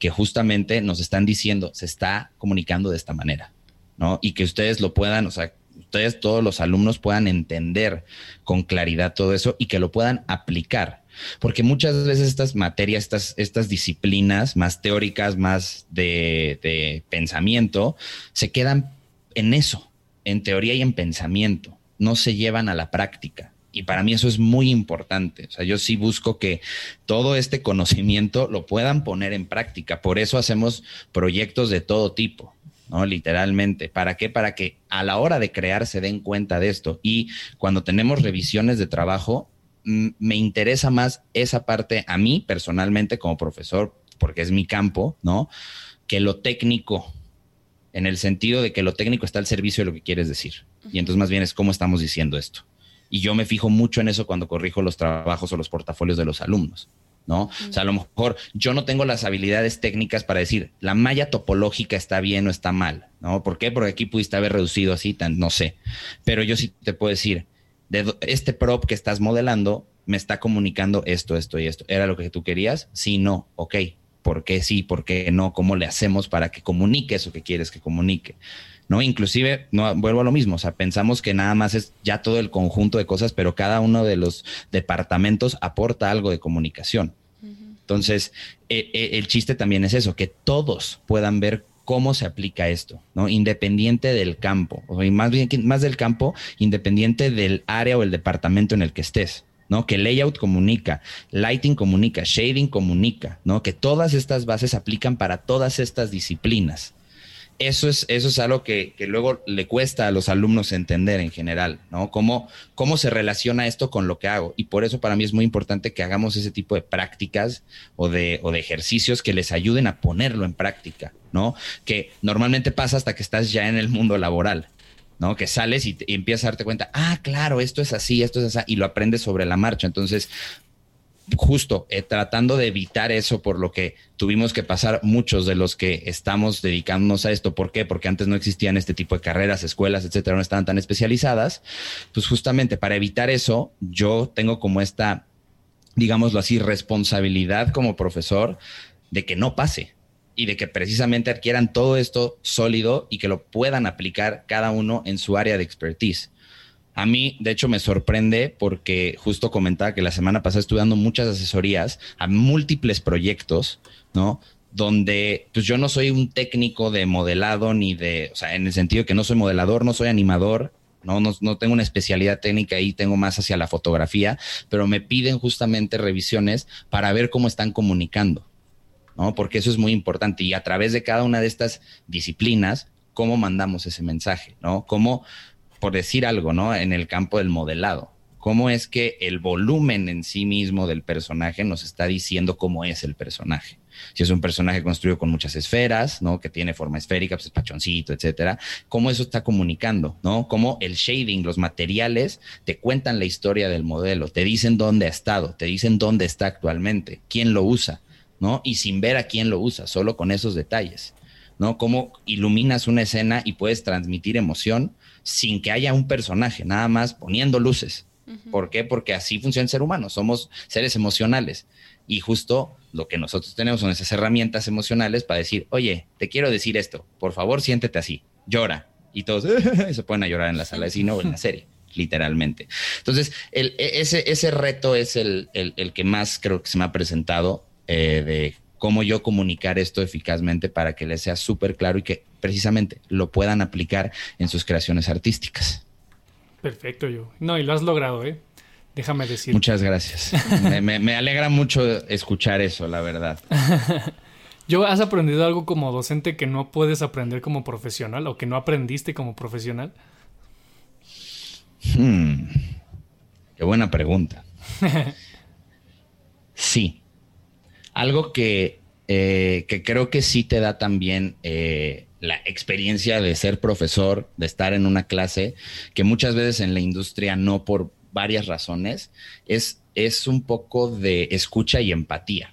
que justamente nos están diciendo, se está comunicando de esta manera, ¿no? Y que ustedes lo puedan, o sea, ustedes, todos los alumnos, puedan entender con claridad todo eso y que lo puedan aplicar. Porque muchas veces estas materias, estas, estas disciplinas más teóricas, más de, pensamiento, se quedan en eso, en teoría y en pensamiento, no se llevan a la práctica. Y para mí eso es muy importante. O sea, yo sí busco que todo este conocimiento lo puedan poner en práctica. Por eso hacemos proyectos de todo tipo. ¿No? Literalmente. ¿Para qué? Para que a la hora de crear se den cuenta de esto. Y cuando tenemos revisiones de trabajo, me interesa más esa parte a mí personalmente como profesor, porque es mi campo, ¿no? Que lo técnico, en el sentido de que lo técnico está al servicio de lo que quieres decir. Y entonces más bien es cómo estamos diciendo esto. Y yo me fijo mucho en eso cuando corrijo los trabajos o los portafolios de los alumnos. ¿No? O sea, a lo mejor yo no tengo las habilidades técnicas para decir la malla topológica está bien o está mal, ¿no? ¿Por qué? Porque aquí pudiste haber reducido así, tan, no sé. Pero yo sí te puedo decir, de este prop que estás modelando me está comunicando esto, esto y esto. ¿Era lo que tú querías? Sí, no, ok. ¿Por qué sí? ¿Por qué no? ¿Cómo le hacemos para que comunique eso que quieres que comunique? ¿no? Inclusive, no, vuelvo a lo mismo, o sea, pensamos que nada más es ya todo el conjunto de cosas, pero cada uno de los departamentos aporta algo de comunicación. Entonces, eh, eh, el chiste también es eso, que todos puedan ver cómo se aplica esto, ¿no? Independiente del campo, o más bien más del campo, independiente del área o el departamento en el que estés. ¿no? Que layout comunica, lighting comunica, shading comunica, ¿no? Que todas estas bases aplican para todas estas disciplinas eso es, eso es algo que, luego le cuesta a los alumnos entender en general, ¿no? Cómo, cómo se relaciona esto con lo que hago. Y por eso para mí es muy importante que hagamos ese tipo de prácticas o de, o de ejercicios que les ayuden a ponerlo en práctica, ¿no? Que normalmente pasa hasta que estás ya en el mundo laboral. ¿no? Que sales y, y, empiezas a darte cuenta, ah, claro, esto es así, esto es así, y lo aprendes sobre la marcha. Entonces, justo eh, tratando de evitar eso por lo que tuvimos que pasar muchos de los que estamos dedicándonos a esto. ¿Por qué? Porque antes no existían este tipo de carreras, escuelas, etcétera, no estaban tan especializadas. Pues justamente para evitar eso, yo tengo como esta, digámoslo así, responsabilidad como profesor de que no pase y de que precisamente adquieran todo esto sólido y que lo puedan aplicar cada uno en su área de expertise. A mí, de hecho, me sorprende porque justo comentaba que la semana pasada estuve dando muchas asesorías a múltiples proyectos, ¿no? Donde pues yo no soy un técnico de modelado ni de, o sea, en el sentido que no soy modelador, no soy animador, no, no, no, tengo una especialidad técnica ahí, tengo más hacia la fotografía, pero me piden justamente revisiones para ver cómo están comunicando, ¿no? Porque eso es muy importante y a través de cada una de estas disciplinas, cómo mandamos ese mensaje, ¿no? Cómo por decir algo, ¿no? En el campo del modelado. ¿Cómo es que el volumen en sí mismo del personaje nos está diciendo cómo es el personaje? Si es un personaje construido con muchas esferas, ¿no? Que tiene forma esférica, pues pachoncito, etcétera. ¿Cómo eso está comunicando, ¿no? Cómo el shading, los materiales, te cuentan la historia del modelo, te dicen dónde ha estado, te dicen dónde está actualmente, quién lo usa, ¿no? Y sin ver a quién lo usa, solo con esos detalles, ¿no? Cómo iluminas una escena y puedes transmitir emoción sin que haya un personaje, nada más poniendo luces. ¿Por qué? Porque así funciona el ser humano, somos seres emocionales. Y justo lo que nosotros tenemos son esas herramientas emocionales para decir, oye, te quiero decir esto, por favor siéntete así, llora. Y todos se ponen a llorar en la sala de cine o en la serie literalmente. Entonces, el, e, ese, ese reto es el, el, que más creo que se me ha presentado eh, de cómo yo comunicar esto eficazmente para que les sea súper claro y que precisamente lo puedan aplicar en sus creaciones artísticas. Perfecto, yo. No, y lo has logrado, ¿eh? Déjame decir. Muchas gracias. me, me, alegra mucho escuchar eso, la verdad. Yo, ¿has aprendido algo como docente que no puedes aprender como profesional o que no aprendiste como profesional? Hmm. Qué buena pregunta. sí. Algo que, eh, que, creo que sí te da también eh, la experiencia de ser profesor, de estar en una clase, que muchas veces en la industria no por varias razones, es, es un poco de escucha y empatía.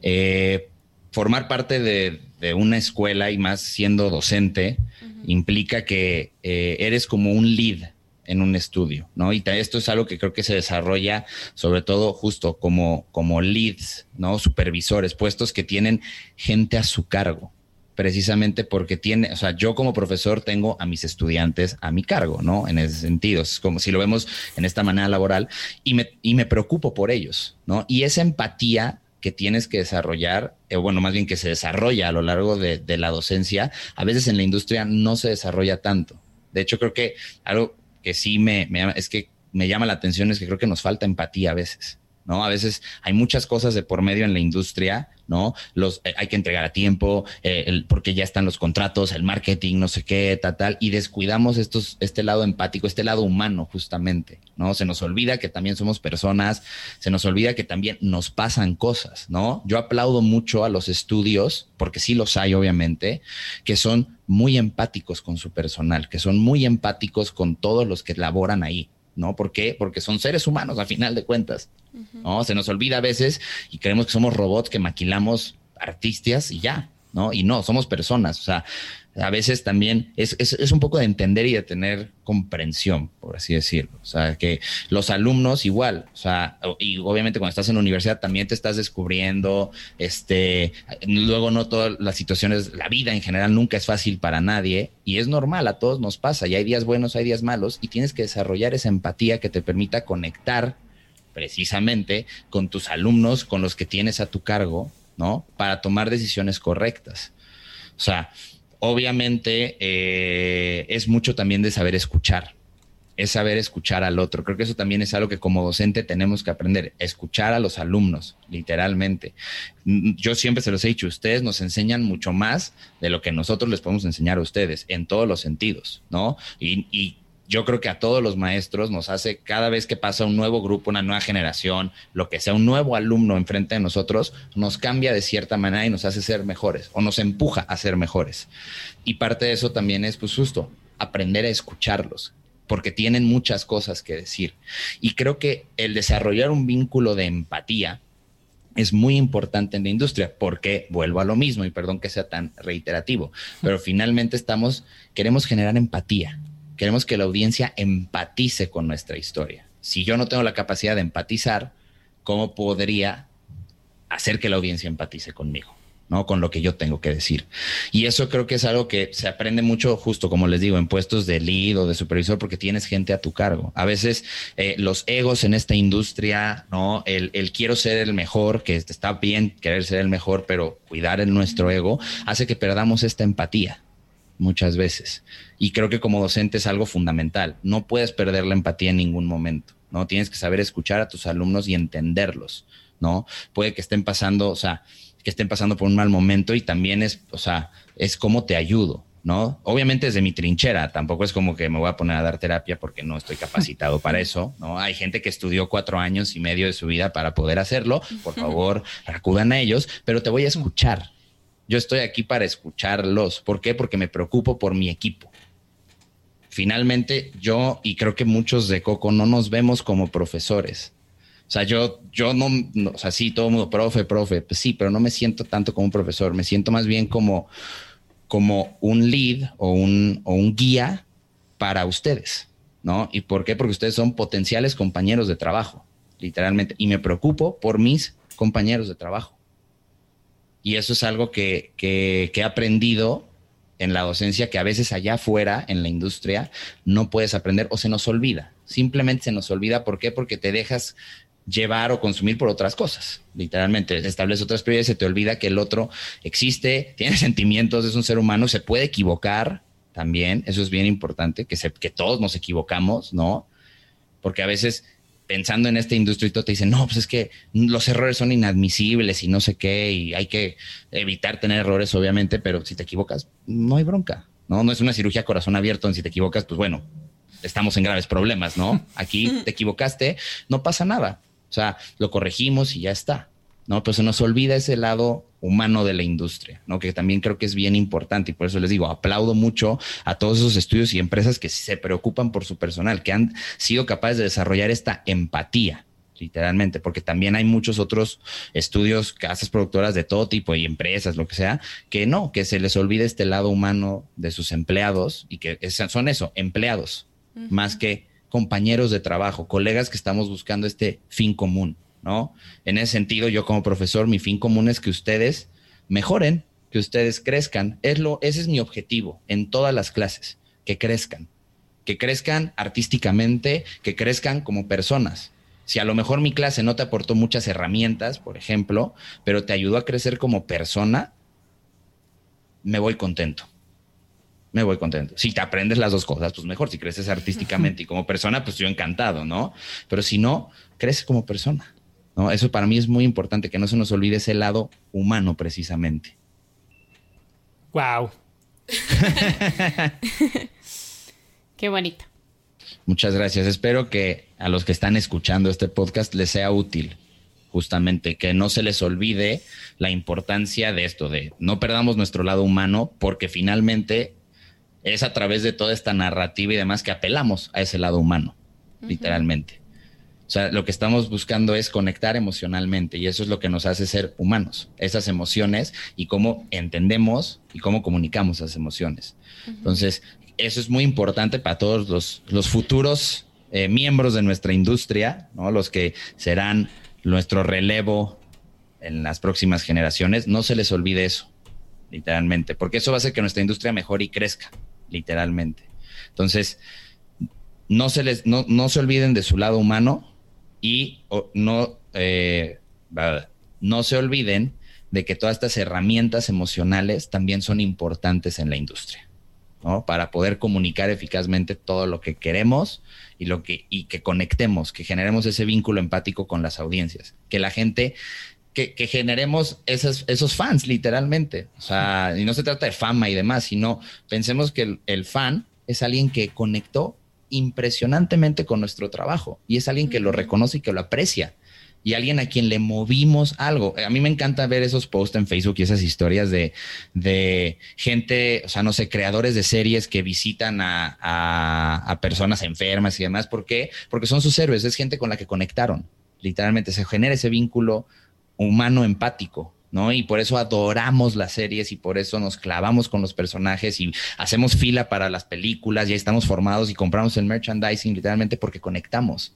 Eh, formar parte de, una escuela y más siendo docente implica que eh, eres como un lead en un estudio, ¿no? Y esto es algo que creo que se desarrolla sobre todo justo como, como leads, ¿no? Supervisores, puestos que tienen gente a su cargo precisamente porque tiene, o sea, yo como profesor tengo a mis estudiantes a mi cargo, ¿no? En ese sentido, es como si lo vemos en esta manera laboral y me, y me preocupo por ellos, ¿no? Y esa empatía que tienes que desarrollar, eh, bueno, más bien que se desarrolla a lo largo de, la docencia, a veces en la industria no se desarrolla tanto. De hecho, creo que algo que sí me, me es que me llama la atención es que creo que nos falta empatía a veces. ¿No? A veces hay muchas cosas de por medio en la industria, ¿no? Los, eh, hay que entregar a tiempo, eh, porque ya están los contratos, el marketing, no sé qué, tal, tal, y descuidamos estos, este lado empático, este lado humano, justamente, ¿no? Se nos olvida que también somos personas, se nos olvida que también nos pasan cosas, ¿no? Yo aplaudo mucho a los estudios, porque sí los hay, obviamente, que son muy empáticos con su personal, que son muy empáticos con todos los que laboran ahí. ¿No? ¿Por qué? Porque son seres humanos a final de cuentas, ¿no? Se nos olvida a veces y creemos que somos robots que maquilamos artistas y ya, ¿no? Y no, somos personas, o sea, a veces también es, es, un poco de entender y de tener comprensión, por así decirlo. O sea, que los alumnos igual, o sea, y obviamente cuando estás en la universidad también te estás descubriendo, este, luego no todas las situaciones, la vida en general nunca es fácil para nadie y es normal, a todos nos pasa, y hay días buenos, hay días malos, y tienes que desarrollar esa empatía que te permita conectar precisamente con tus alumnos, con los que tienes a tu cargo, ¿no? Para tomar decisiones correctas. O sea, obviamente eh, es mucho también de saber escuchar, es saber escuchar al otro. Creo que eso también es algo que como docente tenemos que aprender, escuchar a los alumnos, literalmente. Mm, yo siempre se los he dicho, ustedes nos enseñan mucho más de lo que nosotros les podemos enseñar a ustedes, en todos los sentidos, ¿no? Y, y yo creo que a todos los maestros nos hace cada vez que pasa un nuevo grupo, una nueva generación, lo que sea, un nuevo alumno enfrente de nosotros, nos cambia de cierta manera y nos hace ser mejores o nos empuja a ser mejores. Y parte de eso también es, pues justo, aprender a escucharlos, porque tienen muchas cosas que decir. Y creo que el desarrollar un vínculo de empatía es muy importante en la industria, porque vuelvo a lo mismo, y perdón que sea tan reiterativo, pero finalmente estamos, queremos generar empatía Queremos que la audiencia empatice con nuestra historia. Si yo no tengo la capacidad de empatizar, ¿cómo podría hacer que la audiencia empatice conmigo? ¿no? Con lo que yo tengo que decir. Y eso creo que es algo que se aprende mucho, justo como les digo, en puestos de lead o de supervisor, porque tienes gente a tu cargo. A veces eh, los egos en esta industria, ¿no? El, el, quiero ser el mejor, que está bien querer ser el mejor, pero cuidar en nuestro ego, hace que perdamos esta empatía muchas veces. Y creo que como docente es algo fundamental. No puedes perder la empatía en ningún momento, ¿no? Tienes que saber escuchar a tus alumnos y entenderlos, ¿no? Puede que estén pasando, o sea, que estén pasando por un mal momento y también es, o sea, es cómo te ayudo, ¿no? Obviamente desde mi trinchera, tampoco es como que me voy a poner a dar terapia porque no estoy capacitado para eso, ¿no? Hay gente que estudió cuatro años y medio de su vida para poder hacerlo, por favor, acudan a ellos, pero te voy a escuchar, yo estoy aquí para escucharlos. ¿Por qué? Porque me preocupo por mi equipo. Finalmente, yo y creo que muchos de Coco no nos vemos como profesores. O sea, yo, yo no, o sea, sí, todo el mundo, profe, profe, pues sí, pero no me siento tanto como un profesor, me siento más bien como, como un lead o un, o un guía para ustedes, ¿no? ¿Y por qué? Porque ustedes son potenciales compañeros de trabajo, literalmente, y me preocupo por mis compañeros de trabajo. Y eso es algo que, que, he aprendido en la docencia que a veces allá afuera, en la industria, no puedes aprender o se nos olvida. Simplemente se nos olvida. ¿Por qué? Porque te dejas llevar o consumir por otras cosas. Literalmente, establece otras prioridades, se te olvida que el otro existe, tiene sentimientos, es un ser humano, se puede equivocar también. Eso es bien importante, que, que todos nos equivocamos, ¿no? Porque a veces pensando en esta industria y todo te dicen, no, pues es que los errores son inadmisibles y no sé qué, y hay que evitar tener errores, obviamente, pero si te equivocas, no hay bronca, ¿no? No es una cirugía corazón abierto, en si te equivocas, pues bueno, estamos en graves problemas, ¿no? Aquí te equivocaste, no pasa nada. O sea, lo corregimos y ya está. ¿No? Pero se nos olvida ese lado humano de la industria, ¿no? Que también creo que es bien importante y por eso les digo, aplaudo mucho a todos esos estudios y empresas que se preocupan por su personal, que han sido capaces de desarrollar esta empatía, literalmente, porque también hay muchos otros estudios, casas productoras de todo tipo y empresas, lo que sea, que no, que se les olvide este lado humano de sus empleados y que son eso, empleados, más que compañeros de trabajo, colegas que estamos buscando este fin común. ¿No? En ese sentido, yo como profesor, mi fin común es que ustedes mejoren, que ustedes crezcan. Es lo, ese es mi objetivo en todas las clases, que crezcan, que crezcan artísticamente, que crezcan como personas. Si a lo mejor mi clase no te aportó muchas herramientas, por ejemplo, pero te ayudó a crecer como persona, me voy contento. Me voy contento. Si te aprendes las dos cosas, pues mejor. Si creces artísticamente y como persona, pues yo encantado, ¿no? Pero si no, crece como persona. ¿No? Eso para mí es muy importante, que no se nos olvide ese lado humano precisamente. Wow. Qué bonito. Muchas gracias. Espero que a los que están escuchando este podcast les sea útil, justamente, que no se les olvide la importancia de esto, de no perdamos nuestro lado humano, porque finalmente es a través de toda esta narrativa y demás que apelamos a ese lado humano, literalmente. O sea, lo que estamos buscando es conectar emocionalmente y eso es lo que nos hace ser humanos, esas emociones y cómo entendemos y cómo comunicamos esas emociones. Entonces, eso es muy importante para todos los, futuros eh, miembros de nuestra industria, ¿no? los que serán nuestro relevo en las próximas generaciones. No se les olvide eso, literalmente, porque eso va a hacer que nuestra industria mejore y crezca, literalmente. Entonces, no se, les, no, no se olviden de su lado humano, y no, eh, no se olviden de que todas estas herramientas emocionales también son importantes en la industria, ¿no? Para poder comunicar eficazmente todo lo que queremos y lo que, y que conectemos, que generemos ese vínculo empático con las audiencias, que la gente, que, generemos esos, esos fans, literalmente. O sea, y no se trata de fama y demás, sino pensemos que el fan es alguien que conectó impresionantemente con nuestro trabajo y es alguien que lo reconoce y que lo aprecia y alguien a quien le movimos algo. A mí me encanta ver esos posts en Facebook y esas historias de, de gente, o sea, no sé, creadores de series que visitan a, a, personas enfermas y demás. ¿Por qué? Porque son sus héroes, es gente con la que conectaron. Literalmente se genera ese vínculo humano empático. ¿No? Y por eso adoramos las series y por eso nos clavamos con los personajes y hacemos fila para las películas, ya estamos formados y compramos el merchandising literalmente porque conectamos.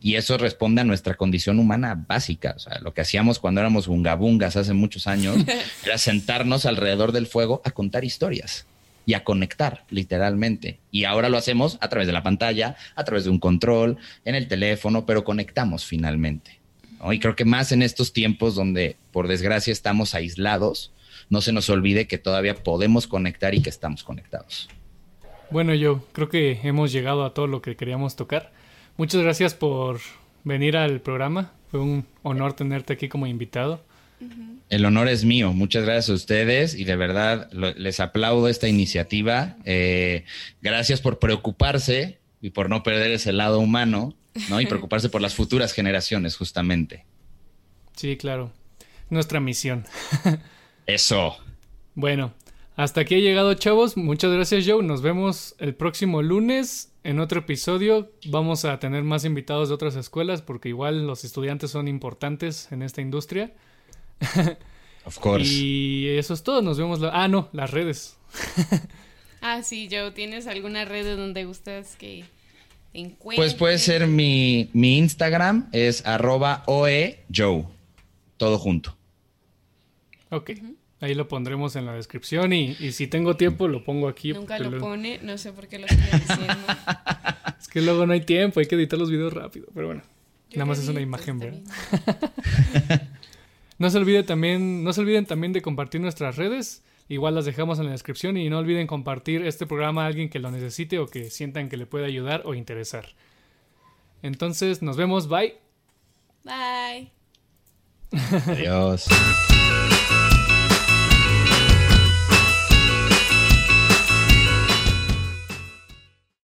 Y eso responde a nuestra condición humana básica. O sea, lo que hacíamos cuando éramos bungabungas hace muchos años era sentarnos alrededor del fuego a contar historias y a conectar, literalmente. Y ahora lo hacemos a través de la pantalla, a través de un control, en el teléfono, pero conectamos finalmente. Y creo que más en estos tiempos donde, por desgracia, estamos aislados, no se nos olvide que todavía podemos conectar y que estamos conectados. Bueno, yo creo que hemos llegado a todo lo que queríamos tocar. Muchas gracias por venir al programa. Fue un honor tenerte aquí como invitado. El honor es mío. Muchas gracias a ustedes y de verdad les aplaudo esta iniciativa. Eh, gracias por preocuparse y por no perder ese lado humano ¿no? Y preocuparse por las futuras generaciones, justamente. Sí, claro. Nuestra misión. Eso. Bueno, Hasta aquí ha llegado, chavos. Muchas gracias, Joe. Nos vemos el próximo lunes en otro episodio. Vamos a tener más invitados de otras escuelas porque igual los estudiantes son importantes en esta industria. Of course. Y eso es todo. Nos vemos. La... Ah, no, las redes. ah, sí, Joe. ¿Tienes alguna red donde gustas que encuentres? Pues puede ser mi, mi Instagram, es arroba oejoe. Todo junto. Ok. Ahí lo pondremos en la descripción y, y si tengo tiempo lo pongo aquí. Nunca lo pone, no sé por qué lo estoy diciendo. es que luego no hay tiempo, hay que editar los videos rápido, pero bueno. nada más es una imagen, ¿verdad? no se olvide también, no se olviden también de compartir nuestras redes. Igual las dejamos en la descripción y no olviden compartir este programa a alguien que lo necesite o que sientan que le puede ayudar o interesar. Entonces, nos vemos, bye. Bye. Adiós.